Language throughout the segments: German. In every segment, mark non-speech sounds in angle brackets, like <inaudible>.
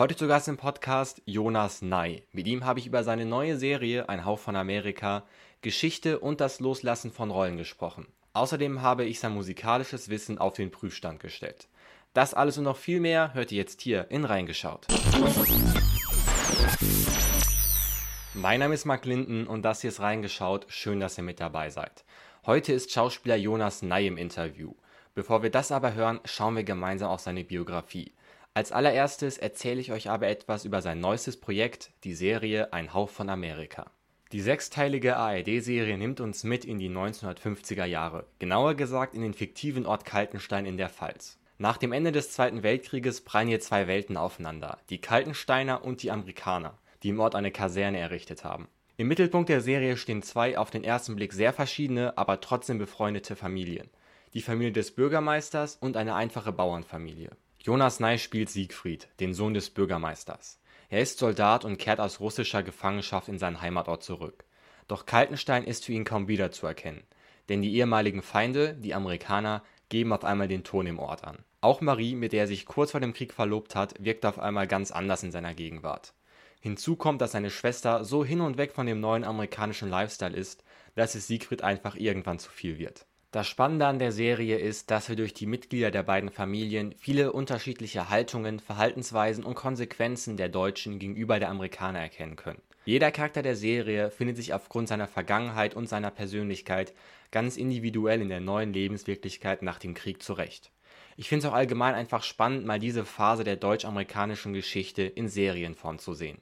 Heute zu Gast im Podcast Jonas Ney. Mit ihm habe ich über seine neue Serie Ein Hauch von Amerika, Geschichte und das Loslassen von Rollen gesprochen. Außerdem habe ich sein musikalisches Wissen auf den Prüfstand gestellt. Das alles und noch viel mehr hört ihr jetzt hier in Reingeschaut. Mein Name ist Mark Linden und das hier ist Reingeschaut. Schön, dass ihr mit dabei seid. Heute ist Schauspieler Jonas Ney im Interview. Bevor wir das aber hören, schauen wir gemeinsam auf seine Biografie. Als allererstes erzähle ich euch aber etwas über sein neuestes Projekt, die Serie Ein Hauch von Amerika. Die sechsteilige ARD-Serie nimmt uns mit in die 1950er Jahre, genauer gesagt in den fiktiven Ort Kaltenstein in der Pfalz. Nach dem Ende des Zweiten Weltkrieges prallen hier zwei Welten aufeinander, die Kaltensteiner und die Amerikaner, die im Ort eine Kaserne errichtet haben. Im Mittelpunkt der Serie stehen zwei auf den ersten Blick sehr verschiedene, aber trotzdem befreundete Familien. Die Familie des Bürgermeisters und eine einfache Bauernfamilie. Jonas Ney spielt Siegfried, den Sohn des Bürgermeisters. Er ist Soldat und kehrt aus russischer Gefangenschaft in seinen Heimatort zurück. Doch Kaltenstein ist für ihn kaum wiederzuerkennen, denn die ehemaligen Feinde, die Amerikaner, geben auf einmal den Ton im Ort an. Auch Marie, mit der er sich kurz vor dem Krieg verlobt hat, wirkt auf einmal ganz anders in seiner Gegenwart. Hinzu kommt, dass seine Schwester so hin und weg von dem neuen amerikanischen Lifestyle ist, dass es Siegfried einfach irgendwann zu viel wird. Das Spannende an der Serie ist, dass wir durch die Mitglieder der beiden Familien viele unterschiedliche Haltungen, Verhaltensweisen und Konsequenzen der Deutschen gegenüber der Amerikaner erkennen können. Jeder Charakter der Serie findet sich aufgrund seiner Vergangenheit und seiner Persönlichkeit ganz individuell in der neuen Lebenswirklichkeit nach dem Krieg zurecht. Ich finde es auch allgemein einfach spannend, mal diese Phase der deutsch-amerikanischen Geschichte in Serienform zu sehen.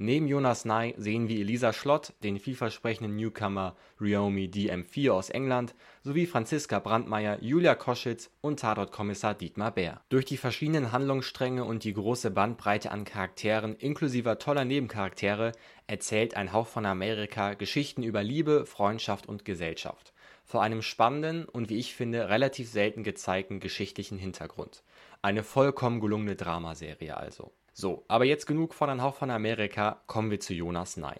Neben Jonas Ney sehen wir Elisa Schlott, den vielversprechenden Newcomer Ryomi DM4 aus England, sowie Franziska Brandmeier, Julia Koschitz und Tatortkommissar Dietmar Bär. Durch die verschiedenen Handlungsstränge und die große Bandbreite an Charakteren inklusive toller Nebencharaktere erzählt ein Hauch von Amerika Geschichten über Liebe, Freundschaft und Gesellschaft. Vor einem spannenden und wie ich finde relativ selten gezeigten geschichtlichen Hintergrund. Eine vollkommen gelungene Dramaserie also. So, aber jetzt genug von Ein Hauch von Amerika, kommen wir zu Jonas Ney.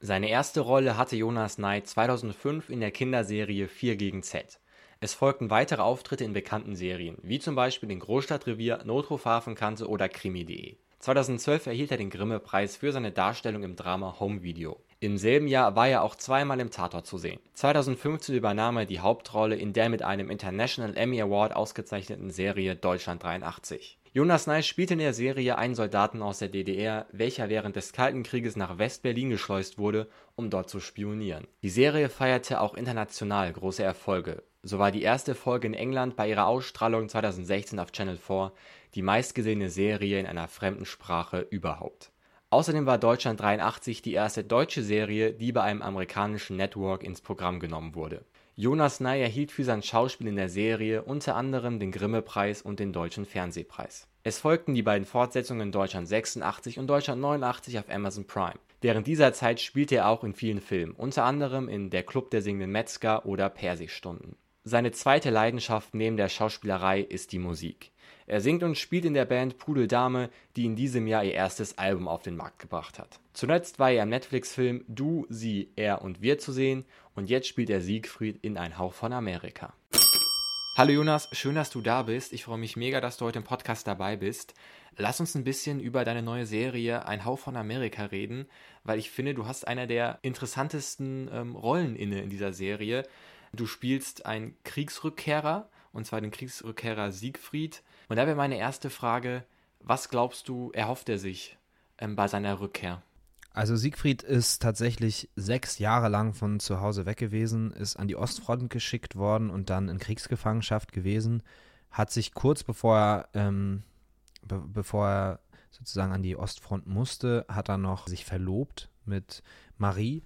Seine erste Rolle hatte Jonas Ney 2005 in der Kinderserie 4 gegen Z. Es folgten weitere Auftritte in bekannten Serien, wie zum Beispiel in Großstadtrevier, Notruf Hafenkante oder Krimi.de. 2012 erhielt er den Grimme-Preis für seine Darstellung im Drama Home Video. Im selben Jahr war er auch zweimal im Tatort zu sehen. 2015 übernahm er die Hauptrolle in der mit einem International Emmy Award ausgezeichneten Serie Deutschland 83. Jonas Ney spielte in der Serie einen Soldaten aus der DDR, welcher während des Kalten Krieges nach West-Berlin geschleust wurde, um dort zu spionieren. Die Serie feierte auch international große Erfolge. So war die erste Folge in England bei ihrer Ausstrahlung 2016 auf Channel 4 die meistgesehene Serie in einer fremden Sprache überhaupt. Außerdem war Deutschland 83 die erste deutsche Serie, die bei einem amerikanischen Network ins Programm genommen wurde Jonas Ney erhielt für sein Schauspiel in der Serie unter anderem den Grimme-Preis und den Deutschen Fernsehpreis. Es folgten die beiden Fortsetzungen Deutschland 86 und Deutschland 89 auf Amazon Prime. Während dieser Zeit spielte er auch in vielen Filmen, unter anderem in Der Club der singenden Metzger oder Persigstunden. Seine zweite Leidenschaft neben der Schauspielerei ist die Musik. Er singt und spielt in der Band Pudel Dame, die in diesem Jahr ihr erstes Album auf den Markt gebracht hat. Zuletzt war er im Netflix-Film Du, Sie, Er und Wir zu sehen und jetzt spielt er Siegfried in Ein Hauch von Amerika. Hallo Jonas, schön, dass du da bist. Ich freue mich mega, dass du heute im Podcast dabei bist. Lass uns ein bisschen über deine neue Serie Ein Hauch von Amerika reden, weil ich finde, du hast einer der interessantesten ähm, Rollen inne in dieser Serie. Du spielst einen Kriegsrückkehrer, und zwar den Kriegsrückkehrer Siegfried. Und da wäre meine erste Frage, was glaubst du, erhofft er sich ähm, bei seiner Rückkehr? Also Siegfried ist tatsächlich sechs Jahre lang von zu Hause weg gewesen, ist an die Ostfront geschickt worden und dann in Kriegsgefangenschaft gewesen, hat sich kurz bevor er, ähm, be bevor er sozusagen an die Ostfront musste, hat er noch sich verlobt mit Marie.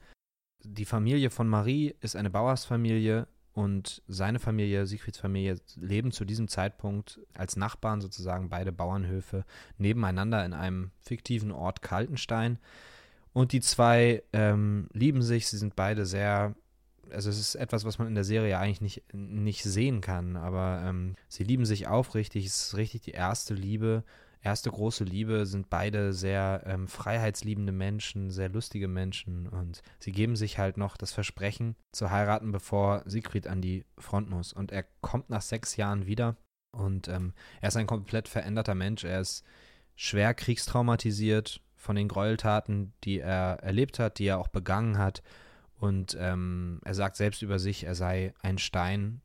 Die Familie von Marie ist eine Bauersfamilie und seine Familie, Siegfrieds Familie, leben zu diesem Zeitpunkt als Nachbarn sozusagen beide Bauernhöfe nebeneinander in einem fiktiven Ort Kaltenstein. Und die zwei ähm, lieben sich, sie sind beide sehr, also es ist etwas, was man in der Serie eigentlich nicht, nicht sehen kann, aber ähm, sie lieben sich aufrichtig, es ist richtig die erste Liebe, erste große Liebe, sind beide sehr ähm, freiheitsliebende Menschen, sehr lustige Menschen und sie geben sich halt noch das Versprechen zu heiraten, bevor Siegfried an die Front muss. Und er kommt nach sechs Jahren wieder und ähm, er ist ein komplett veränderter Mensch, er ist schwer kriegstraumatisiert von den Gräueltaten, die er erlebt hat, die er auch begangen hat. Und ähm, er sagt selbst über sich, er sei ein Stein.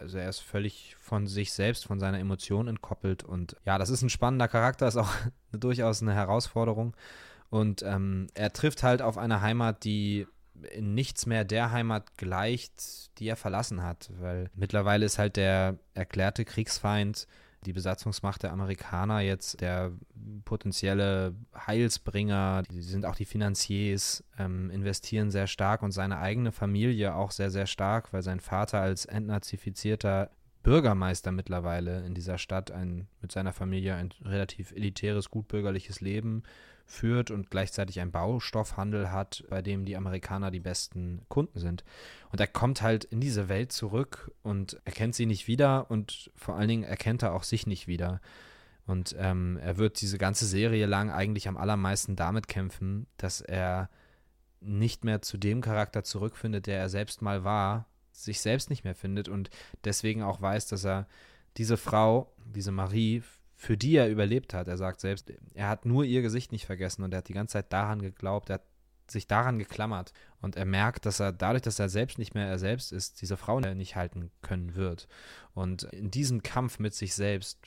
Also er ist völlig von sich selbst, von seiner Emotion entkoppelt. Und ja, das ist ein spannender Charakter, ist auch <laughs> durchaus eine Herausforderung. Und ähm, er trifft halt auf eine Heimat, die in nichts mehr der Heimat gleicht, die er verlassen hat. Weil mittlerweile ist halt der erklärte Kriegsfeind die Besatzungsmacht der Amerikaner jetzt der potenzielle Heilsbringer, die sind auch die Finanziers, ähm, investieren sehr stark und seine eigene Familie auch sehr, sehr stark, weil sein Vater als entnazifizierter Bürgermeister mittlerweile in dieser Stadt ein, mit seiner Familie ein relativ elitäres, gutbürgerliches Leben führt und gleichzeitig einen Baustoffhandel hat, bei dem die Amerikaner die besten Kunden sind. Und er kommt halt in diese Welt zurück und erkennt sie nicht wieder und vor allen Dingen erkennt er auch sich nicht wieder. Und ähm, er wird diese ganze Serie lang eigentlich am allermeisten damit kämpfen, dass er nicht mehr zu dem Charakter zurückfindet, der er selbst mal war, sich selbst nicht mehr findet und deswegen auch weiß, dass er diese Frau, diese Marie, für die er überlebt hat. Er sagt selbst, er hat nur ihr Gesicht nicht vergessen und er hat die ganze Zeit daran geglaubt, er hat sich daran geklammert und er merkt, dass er dadurch, dass er selbst nicht mehr er selbst ist, diese Frau nicht halten können wird. Und in diesem Kampf mit sich selbst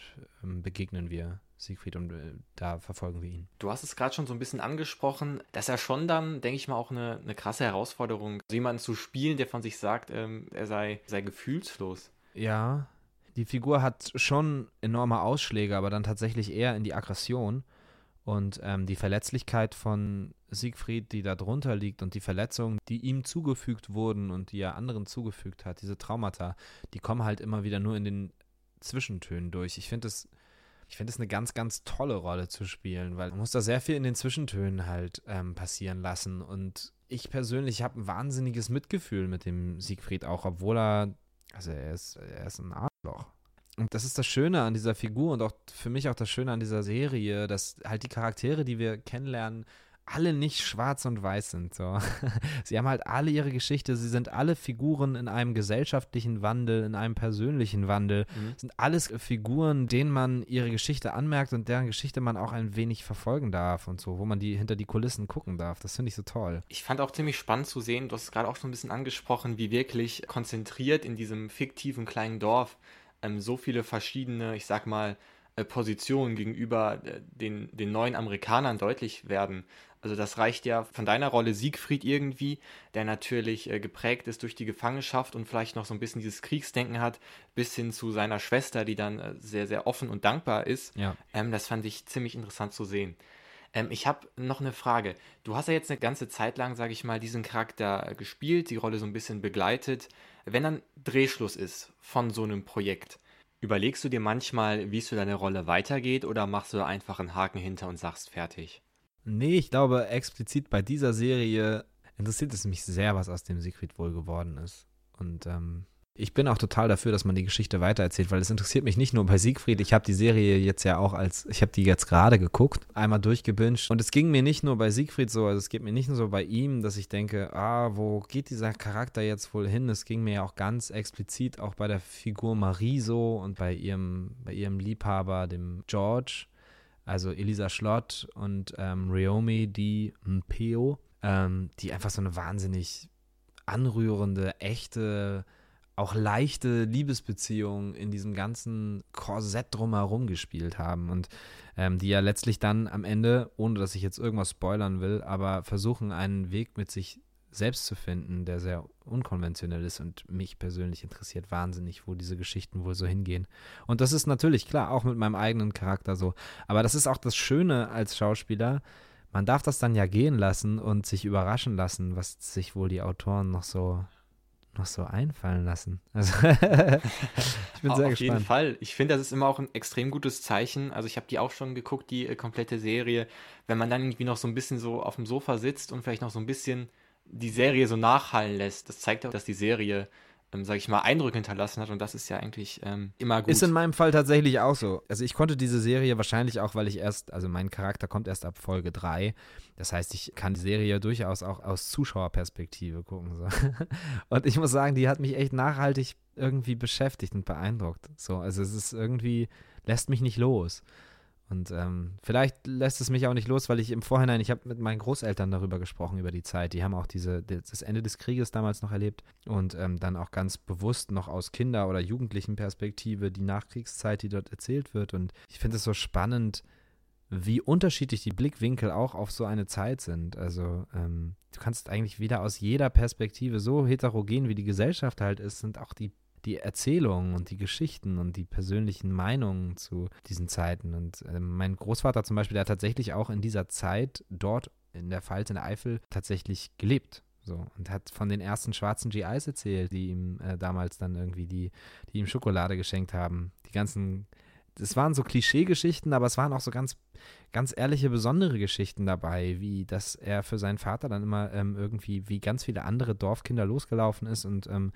ähm, begegnen wir Siegfried und äh, da verfolgen wir ihn. Du hast es gerade schon so ein bisschen angesprochen, dass er schon dann, denke ich mal, auch eine, eine krasse Herausforderung, so jemanden zu spielen, der von sich sagt, ähm, er sei, sei gefühlslos. Ja, die Figur hat schon enorme Ausschläge, aber dann tatsächlich eher in die Aggression. Und ähm, die Verletzlichkeit von Siegfried, die da drunter liegt und die Verletzungen, die ihm zugefügt wurden und die er anderen zugefügt hat, diese Traumata, die kommen halt immer wieder nur in den Zwischentönen durch. Ich finde es ich eine ganz, ganz tolle Rolle zu spielen, weil man muss da sehr viel in den Zwischentönen halt ähm, passieren lassen. Und ich persönlich habe ein wahnsinniges Mitgefühl mit dem Siegfried auch, obwohl er, also er ist, er ist ein Arschloch. Und das ist das Schöne an dieser Figur und auch für mich auch das Schöne an dieser Serie, dass halt die Charaktere, die wir kennenlernen, alle nicht schwarz und weiß sind. So. <laughs> Sie haben halt alle ihre Geschichte, sie sind alle Figuren in einem gesellschaftlichen Wandel, in einem persönlichen Wandel, mhm. sind alles Figuren, denen man ihre Geschichte anmerkt und deren Geschichte man auch ein wenig verfolgen darf und so, wo man die hinter die Kulissen gucken darf. Das finde ich so toll. Ich fand auch ziemlich spannend zu sehen, du hast es gerade auch so ein bisschen angesprochen, wie wirklich konzentriert in diesem fiktiven kleinen Dorf ähm, so viele verschiedene, ich sag mal, äh, Positionen gegenüber äh, den, den neuen Amerikanern deutlich werden. Also das reicht ja von deiner Rolle Siegfried irgendwie, der natürlich äh, geprägt ist durch die Gefangenschaft und vielleicht noch so ein bisschen dieses Kriegsdenken hat, bis hin zu seiner Schwester, die dann äh, sehr, sehr offen und dankbar ist. Ja. Ähm, das fand ich ziemlich interessant zu sehen. Ähm, ich habe noch eine Frage. Du hast ja jetzt eine ganze Zeit lang, sage ich mal, diesen Charakter gespielt, die Rolle so ein bisschen begleitet. Wenn dann Drehschluss ist von so einem Projekt, überlegst du dir manchmal, wie es für deine Rolle weitergeht oder machst du einfach einen Haken hinter und sagst fertig? Nee, ich glaube, explizit bei dieser Serie interessiert es mich sehr, was aus dem Siegfried wohl geworden ist. Und ähm, ich bin auch total dafür, dass man die Geschichte weitererzählt, weil es interessiert mich nicht nur bei Siegfried. Ich habe die Serie jetzt ja auch als, ich habe die jetzt gerade geguckt, einmal durchgebinged. Und es ging mir nicht nur bei Siegfried so, also es geht mir nicht nur so bei ihm, dass ich denke, ah, wo geht dieser Charakter jetzt wohl hin? Es ging mir ja auch ganz explizit auch bei der Figur Marie so und bei ihrem, bei ihrem Liebhaber, dem George also Elisa Schlott und ähm, Ryomi Di Mpeo, ähm, die einfach so eine wahnsinnig anrührende, echte, auch leichte Liebesbeziehung in diesem ganzen Korsett drumherum gespielt haben und ähm, die ja letztlich dann am Ende, ohne dass ich jetzt irgendwas spoilern will, aber versuchen einen Weg mit sich selbst zu finden, der sehr unkonventionell ist und mich persönlich interessiert wahnsinnig, wo diese Geschichten wohl so hingehen. Und das ist natürlich klar, auch mit meinem eigenen Charakter so. Aber das ist auch das Schöne als Schauspieler. Man darf das dann ja gehen lassen und sich überraschen lassen, was sich wohl die Autoren noch so noch so einfallen lassen. <laughs> Also ich bin sehr Auf gespannt. Auf jeden Fall. Ich finde, das ist immer auch ein extrem gutes Zeichen. Also ich habe die auch schon geguckt, die äh, komplette Serie. Wenn man dann irgendwie noch so ein bisschen so auf dem Sofa sitzt und vielleicht noch so ein bisschen die Serie so nachhallen lässt. Das zeigt auch, dass die Serie, ähm, sag ich mal, Eindrücke hinterlassen hat und das ist ja eigentlich ähm, immer gut. Ist in meinem Fall tatsächlich auch so. Also ich konnte diese Serie wahrscheinlich auch, weil ich erst, also mein Charakter kommt erst ab Folge 3. Das heißt, ich kann die Serie durchaus auch aus Zuschauerperspektive gucken. So. <laughs> Und ich muss sagen, die hat mich echt nachhaltig irgendwie beschäftigt und beeindruckt. So, also es ist irgendwie, lässt mich nicht los. Und ähm, vielleicht lässt es mich auch nicht los, weil ich im Vorhinein, ich habe mit meinen Großeltern darüber gesprochen, über die Zeit. Die haben auch diese, das Ende des Krieges damals noch erlebt und ähm, dann auch ganz bewusst noch aus Kinder- oder Jugendlichenperspektive die Nachkriegszeit, die dort erzählt wird. Und ich finde es so spannend, wie unterschiedlich die Blickwinkel auch auf so eine Zeit sind. Also ähm, du kannst eigentlich wieder aus jeder Perspektive, so heterogen wie die Gesellschaft halt ist, sind auch die die Erzählungen und die Geschichten und die persönlichen Meinungen zu diesen Zeiten. Und äh, mein Großvater zum Beispiel, der hat tatsächlich auch in dieser Zeit dort in der Pfalz, in der Eifel, tatsächlich gelebt. So, und hat von den ersten schwarzen GIs erzählt, die ihm äh, damals dann irgendwie die, die ihm Schokolade geschenkt haben. Die ganzen, es waren so Klischeegeschichten, aber es waren auch so ganz, ganz ehrliche, besondere Geschichten dabei, wie dass er für seinen Vater dann immer ähm, irgendwie wie ganz viele andere Dorfkinder losgelaufen ist und ähm,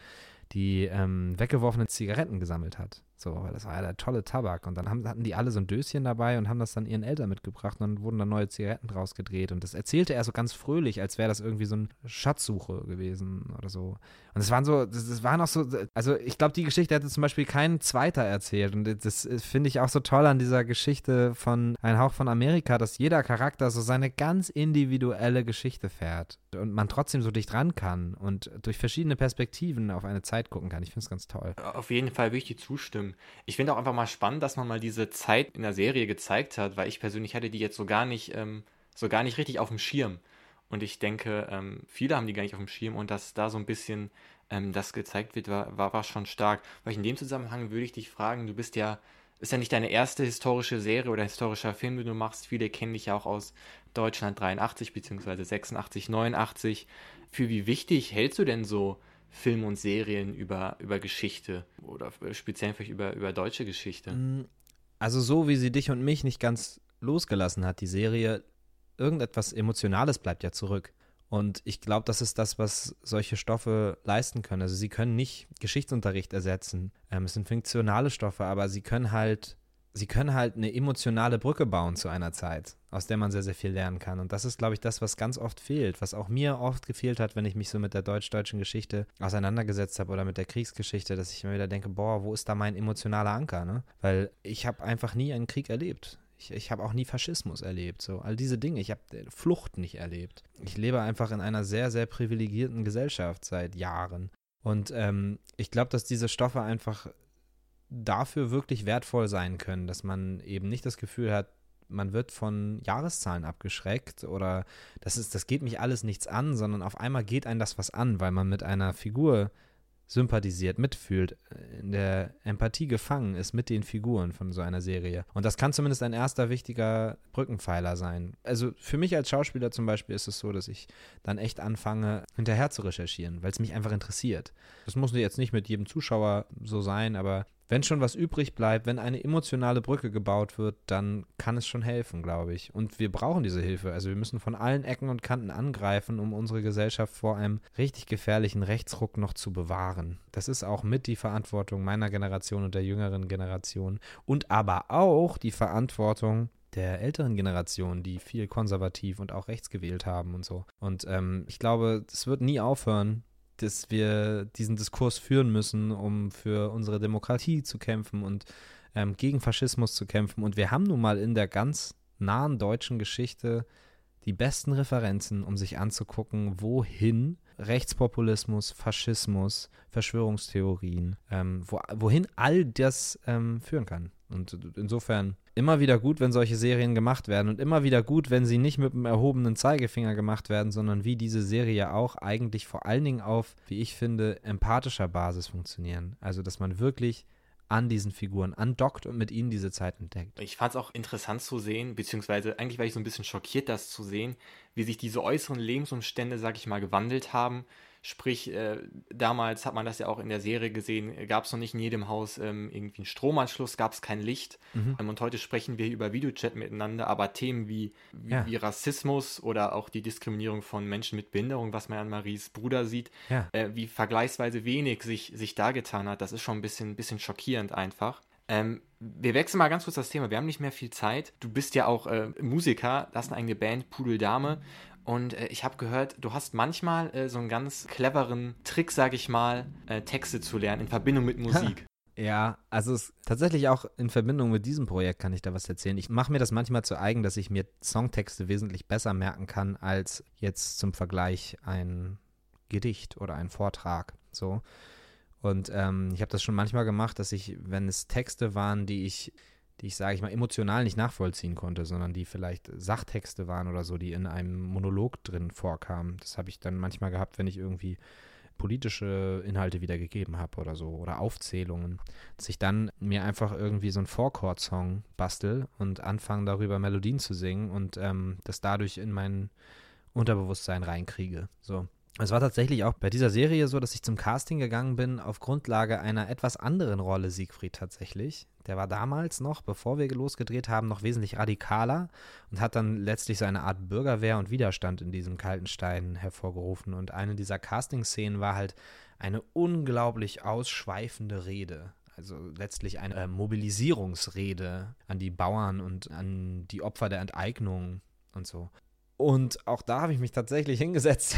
die ähm, weggeworfenen Zigaretten gesammelt hat. So, weil das war ja der tolle Tabak. Und dann haben, hatten die alle so ein Döschen dabei und haben das dann ihren Eltern mitgebracht und dann wurden dann neue Zigaretten draus gedreht. Und das erzählte er so ganz fröhlich, als wäre das irgendwie so eine Schatzsuche gewesen oder so. Und es waren so, das, das waren auch so, also ich glaube, die Geschichte hätte zum Beispiel kein Zweiter erzählt. Und das finde ich auch so toll an dieser Geschichte von Ein Hauch von Amerika, dass jeder Charakter so seine ganz individuelle Geschichte fährt und man trotzdem so dicht ran kann und durch verschiedene Perspektiven auf eine Zeit gucken kann. Ich finde es ganz toll. Auf jeden Fall würde ich dir zustimmen. Ich finde auch einfach mal spannend, dass man mal diese Zeit in der Serie gezeigt hat, weil ich persönlich hatte die jetzt so gar nicht, ähm, so gar nicht richtig auf dem Schirm. Und ich denke, ähm, viele haben die gar nicht auf dem Schirm und dass da so ein bisschen ähm, das gezeigt wird, war, war, war schon stark. Weil in dem Zusammenhang würde ich dich fragen, du bist ja, ist ja nicht deine erste historische Serie oder historischer Film, den du machst. Viele kennen dich ja auch aus Deutschland 83 bzw. 86, 89. Für wie wichtig hältst du denn so Filme und Serien über, über Geschichte oder speziell vielleicht über, über deutsche Geschichte? Mm, also so wie sie dich und mich nicht ganz losgelassen hat, die Serie, irgendetwas Emotionales bleibt ja zurück. Und ich glaube, das ist das, was solche Stoffe leisten können. Also sie können nicht Geschichtsunterricht ersetzen. Ähm, es sind fiktionale Stoffe, aber sie können halt, sie können halt eine emotionale Brücke bauen zu einer Zeit, aus der man sehr, sehr viel lernen kann. Und das ist, glaube ich, das, was ganz oft fehlt, was auch mir oft gefehlt hat, wenn ich mich so mit der deutsch-deutschen Geschichte auseinandergesetzt habe oder mit der Kriegsgeschichte, dass ich mir wieder denke, boah, wo ist da mein emotionaler Anker? Ne? Weil ich habe einfach nie einen Krieg erlebt. Ich, ich habe auch nie Faschismus erlebt. So, all diese Dinge. Ich habe Flucht nicht erlebt. Ich lebe einfach in einer sehr, sehr privilegierten Gesellschaft seit Jahren. Und ähm, ich glaube, dass diese Stoffe einfach dafür wirklich wertvoll sein können, dass man eben nicht das Gefühl hat, man wird von Jahreszahlen abgeschreckt oder das ist, das geht mich alles nichts an, sondern auf einmal geht einem das was an, weil man mit einer Figur sympathisiert, mitfühlt, in der Empathie gefangen ist mit den Figuren von so einer Serie. Und das kann zumindest ein erster wichtiger Brückenpfeiler sein. Also für mich als Schauspieler zum Beispiel ist es so, dass ich dann echt anfange, hinterher zu recherchieren, weil es mich einfach interessiert. Das muss jetzt nicht mit jedem Zuschauer so sein, aber wenn schon was übrig bleibt, wenn eine emotionale Brücke gebaut wird, dann kann es schon helfen, glaube ich. Und wir brauchen diese Hilfe. Also wir müssen von allen Ecken und Kanten angreifen, um unsere Gesellschaft vor einem richtig gefährlichen Rechtsruck noch zu bewahren. Das ist auch mit die Verantwortung meiner Generation und der jüngeren Generation und aber auch die Verantwortung der älteren Generation, die viel konservativ und auch rechts gewählt haben und so. Und ähm, ich glaube, es wird nie aufhören, dass wir diesen Diskurs führen müssen, um für unsere Demokratie zu kämpfen und ähm, gegen Faschismus zu kämpfen. Und wir haben nun mal in der ganz nahen deutschen Geschichte die besten Referenzen, um sich anzugucken, wohin Rechtspopulismus, Faschismus, Verschwörungstheorien, ähm, wo, wohin all das ähm, führen kann. Und insofern immer wieder gut, wenn solche Serien gemacht werden und immer wieder gut, wenn sie nicht mit dem erhobenen Zeigefinger gemacht werden, sondern wie diese Serie auch eigentlich vor allen Dingen auf, wie ich finde, empathischer Basis funktionieren. Also, dass man wirklich an diesen Figuren andockt und mit ihnen diese Zeit entdeckt. Ich fand es auch interessant zu sehen, beziehungsweise eigentlich war ich so ein bisschen schockiert, das zu sehen, wie sich diese äußeren Lebensumstände, sag ich mal, gewandelt haben Sprich, äh, damals hat man das ja auch in der Serie gesehen, gab es noch nicht in jedem Haus ähm, irgendwie einen Stromanschluss, gab es kein Licht. Mhm. Ähm, und heute sprechen wir über Videochat miteinander, aber Themen wie, wie, ja. wie, Rassismus oder auch die Diskriminierung von Menschen mit Behinderung, was man an Maries Bruder sieht, ja. äh, wie vergleichsweise wenig sich, sich da getan hat, das ist schon ein bisschen, bisschen schockierend einfach. Ähm, wir wechseln mal ganz kurz das Thema. Wir haben nicht mehr viel Zeit. Du bist ja auch äh, Musiker, hast eine eigene Band, Pudel Dame. Und äh, ich habe gehört, du hast manchmal äh, so einen ganz cleveren Trick, sage ich mal, äh, Texte zu lernen in Verbindung mit <laughs> Musik. Ja, also es, tatsächlich auch in Verbindung mit diesem Projekt kann ich da was erzählen. Ich mache mir das manchmal zu eigen, dass ich mir Songtexte wesentlich besser merken kann als jetzt zum Vergleich ein Gedicht oder ein Vortrag. So. Und ähm, ich habe das schon manchmal gemacht, dass ich, wenn es Texte waren, die ich, die ich, sage ich mal, emotional nicht nachvollziehen konnte, sondern die vielleicht Sachtexte waren oder so, die in einem Monolog drin vorkamen. Das habe ich dann manchmal gehabt, wenn ich irgendwie politische Inhalte wiedergegeben habe oder so oder Aufzählungen, dass ich dann mir einfach irgendwie so einen Four-Chord-Song bastel und anfange darüber Melodien zu singen und ähm, das dadurch in mein Unterbewusstsein reinkriege. So. Es war tatsächlich auch bei dieser Serie so, dass ich zum Casting gegangen bin auf Grundlage einer etwas anderen Rolle Siegfried tatsächlich. Der war damals noch, bevor wir losgedreht haben, noch wesentlich radikaler und hat dann letztlich so eine Art Bürgerwehr und Widerstand in diesem kalten Stein hervorgerufen. Und eine dieser Casting-Szenen war halt eine unglaublich ausschweifende Rede. Also letztlich eine äh, Mobilisierungsrede an die Bauern und an die Opfer der Enteignung und so. Und auch da habe ich mich tatsächlich <laughs> hingesetzt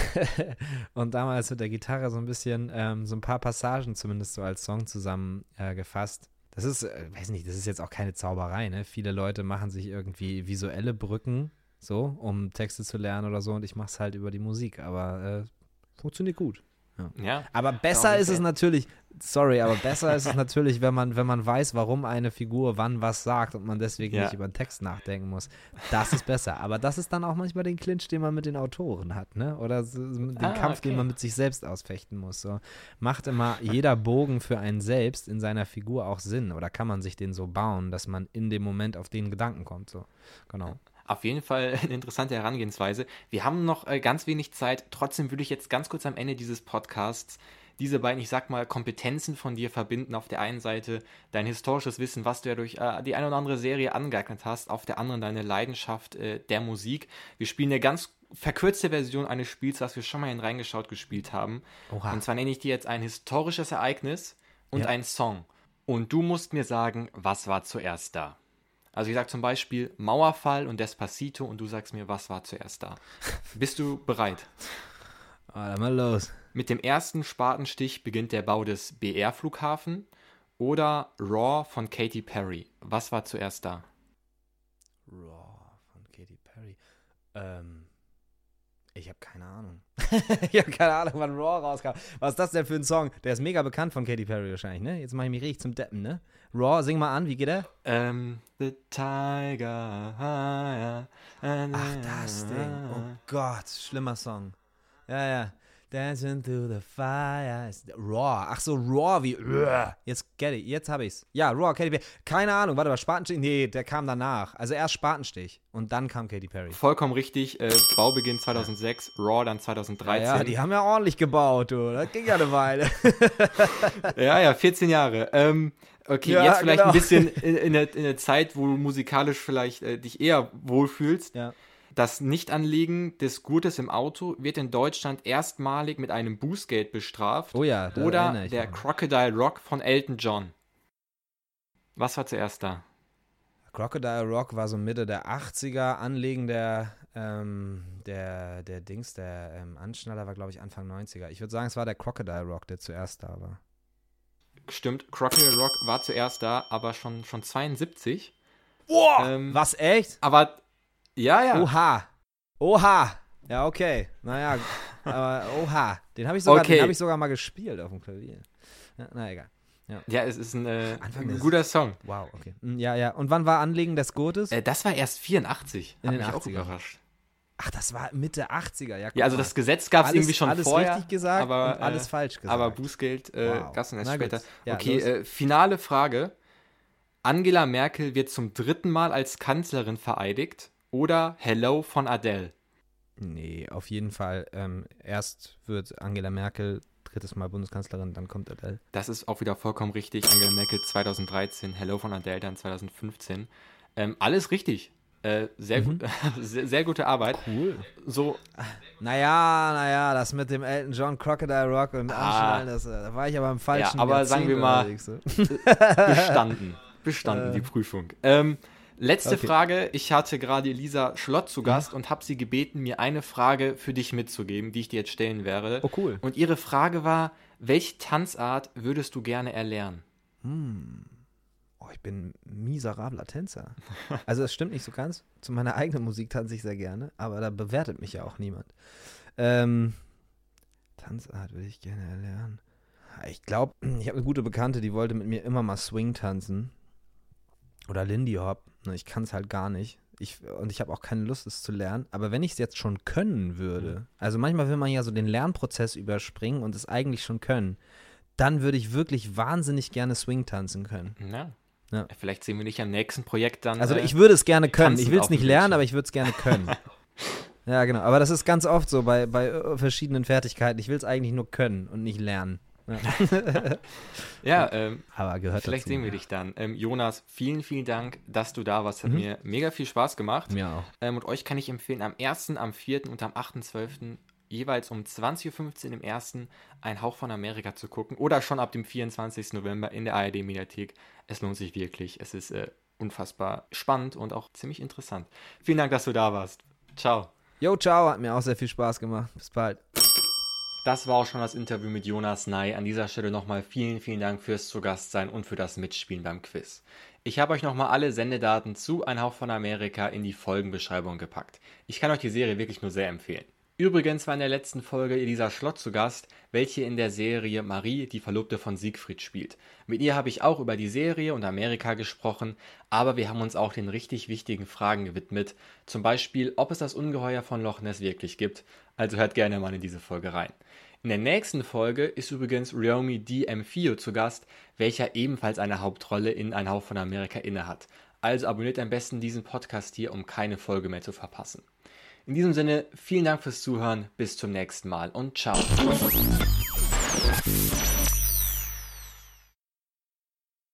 und damals mit der Gitarre so ein bisschen, ähm, so ein paar Passagen zumindest so als Song zusammengefasst. Äh, das ist, äh, weiß nicht, das ist jetzt auch keine Zauberei, ne? Viele Leute machen sich irgendwie visuelle Brücken, so, um Texte zu lernen oder so und ich mache es halt über die Musik, aber äh, funktioniert gut. Ja. ja. Aber besser ist es natürlich, sorry, aber <laughs> besser ist es natürlich, wenn man, wenn man weiß, warum eine Figur wann was sagt und man deswegen ja. nicht über den Text nachdenken muss. Das ist besser. Aber das ist dann auch manchmal den Clinch, den man mit den Autoren hat, ne? Oder den ah, Kampf, okay. den man mit sich selbst ausfechten muss. So. Macht immer jeder Bogen für einen selbst in seiner Figur auch Sinn? Oder kann man sich den so bauen, dass man in dem Moment auf den Gedanken kommt? So. Genau auf jeden Fall <laughs> eine interessante Herangehensweise. Wir haben noch äh, ganz wenig Zeit. Trotzdem würde ich jetzt ganz kurz am Ende dieses Podcasts diese beiden, ich sag mal, Kompetenzen von dir verbinden. Auf der einen Seite dein historisches Wissen, was du ja durch äh, die eine oder andere Serie angeeignet hast, auf der anderen deine Leidenschaft äh, der Musik. Wir spielen eine ganz verkürzte Version eines Spiels, was wir schon mal in reingeschaut gespielt haben. Oha. Und zwar nenne ich dir jetzt ein historisches Ereignis und ja. einen Song. Und du musst mir sagen, was war zuerst da? Also ich sage zum Beispiel Mauerfall und Despacito und du sagst mir, was war zuerst da. Bist du bereit? Ah, dann mal los. Mit dem ersten Spatenstich beginnt der Bau des BR-Flughafen oder Raw von Katy Perry. Was war zuerst da? Raw von Katy Perry. Ähm, ich habe keine Ahnung. <laughs> ich habe keine Ahnung, wann Raw rauskam. Was ist das denn für ein Song? Der ist mega bekannt von Katy Perry wahrscheinlich, ne? Jetzt mache ich mich richtig zum Deppen, ne? Raw, sing mal an, wie geht er? Ähm, The Tiger Higher. Ach, das Ding. Oh Gott, schlimmer Song. Ja, ja. Dancing through the fire. Raw. Ach so, Raw wie. Jetzt get it. Jetzt habe ich's. Ja, Raw, Katy Perry. Keine Ahnung. Warte mal, Spatenstich? Nee, der kam danach. Also erst Spatenstich und dann kam Katy Perry. Vollkommen richtig. Äh, Baubeginn 2006, Raw dann 2013. Ja, ja, die haben ja ordentlich gebaut, du. Das ging ja eine Weile. <laughs> ja, ja, 14 Jahre. Ähm, okay, ja, jetzt vielleicht genau. ein bisschen in, in, der, in der Zeit, wo du musikalisch vielleicht äh, dich eher wohlfühlst. Ja. Das Nichtanlegen des Gurtes im Auto wird in Deutschland erstmalig mit einem Bußgeld bestraft. Oh ja, Oder der mal. Crocodile Rock von Elton John. Was war zuerst da? Crocodile Rock war so Mitte der 80er. Anlegen der, ähm, der, der Dings, der ähm, Anschnaller war, glaube ich, Anfang 90er. Ich würde sagen, es war der Crocodile Rock, der zuerst da war. Stimmt, Crocodile Rock war zuerst da, aber schon, schon 72. Boah! Ähm, was, echt? Aber ja, ja. Oha. Oha. Ja, okay. Naja, aber oha. Den habe ich, sogar, okay. hab ich sogar mal gespielt auf dem Klavier. Ja, na egal. Ja. ja, es ist ein, äh, ein guter Song. Wow, okay. Hm, ja, ja. Und wann war Anlegen des Gurtes? Äh, das war erst 84. In Hat den mich 80er. auch überrascht. Ach, das war Mitte 80er, ja. Ja, also das Gesetz gab es irgendwie schon alles vorher. Alles richtig gesagt aber, und alles äh, falsch gesagt. Aber Bußgeld äh, wow. gab es erst später. Ja, okay, äh, finale Frage. Angela Merkel wird zum dritten Mal als Kanzlerin vereidigt oder Hello von Adele? Nee, auf jeden Fall. Ähm, erst wird Angela Merkel drittes Mal Bundeskanzlerin, dann kommt Adele. Das ist auch wieder vollkommen richtig. Angela Merkel 2013, Hello von Adele dann 2015. Ähm, alles richtig. Äh, sehr, mhm. gut, <laughs> sehr, sehr, gute Arbeit. Cool. So. Naja, naja, das mit dem Elton John Crocodile Rock und ah, das, äh, da war ich aber im falschen Ja, aber Jahrzehnt sagen wir mal, so. <laughs> bestanden. Bestanden, äh. die Prüfung. Ähm, Letzte okay. Frage. Ich hatte gerade Elisa Schlott zu Gast ja. und habe sie gebeten, mir eine Frage für dich mitzugeben, die ich dir jetzt stellen werde. Oh, cool. Und ihre Frage war: Welche Tanzart würdest du gerne erlernen? hm, oh, ich bin miserabler Tänzer. Also das stimmt nicht so ganz. Zu meiner eigenen Musik tanze ich sehr gerne, aber da bewertet mich ja auch niemand. Ähm, Tanzart würde ich gerne erlernen. Ich glaube, ich habe eine gute Bekannte, die wollte mit mir immer mal Swing tanzen. Oder Lindy Hop. Ne, ich kann es halt gar nicht. Ich, und ich habe auch keine Lust, es zu lernen. Aber wenn ich es jetzt schon können würde, mhm. also manchmal will man ja so den Lernprozess überspringen und es eigentlich schon können, dann würde ich wirklich wahnsinnig gerne Swing tanzen können. Ja. ja. Vielleicht sehen wir dich am nächsten Projekt dann. Also äh, ich würde es gerne können. Ich will es nicht lernen, aber ich würde es gerne können. <laughs> ja, genau. Aber das ist ganz oft so bei, bei äh, verschiedenen Fertigkeiten. Ich will es eigentlich nur können und nicht lernen. <laughs> Ja, ähm, aber gehört Vielleicht dazu, sehen wir ja. dich dann. Ähm, Jonas, vielen, vielen Dank, dass du da warst. Hat mhm. mir mega viel Spaß gemacht. Mir auch. Ähm, und euch kann ich empfehlen, am 1., am 4. und am 8.12. jeweils um 20.15 Uhr im ersten Ein Hauch von Amerika zu gucken oder schon ab dem 24. November in der ARD-Mediathek. Es lohnt sich wirklich. Es ist äh, unfassbar spannend und auch ziemlich interessant. Vielen Dank, dass du da warst. Ciao. Jo, ciao. Hat mir auch sehr viel Spaß gemacht. Bis bald. Das war auch schon das Interview mit Jonas Ney. An dieser Stelle nochmal vielen, vielen Dank fürs Zugastsein und für das Mitspielen beim Quiz. Ich habe euch nochmal alle Sendedaten zu Ein Hauch von Amerika in die Folgenbeschreibung gepackt. Ich kann euch die Serie wirklich nur sehr empfehlen. Übrigens war in der letzten Folge Elisa Schlott zu Gast, welche in der Serie Marie, die Verlobte von Siegfried, spielt. Mit ihr habe ich auch über die Serie und Amerika gesprochen, aber wir haben uns auch den richtig wichtigen Fragen gewidmet. Zum Beispiel, ob es das Ungeheuer von Loch Ness wirklich gibt. Also hört gerne mal in diese Folge rein. In der nächsten Folge ist übrigens Ryomi DM4 zu Gast, welcher ebenfalls eine Hauptrolle in Ein Hauch von Amerika innehat. Also abonniert am besten diesen Podcast hier, um keine Folge mehr zu verpassen. In diesem Sinne, vielen Dank fürs Zuhören, bis zum nächsten Mal und ciao.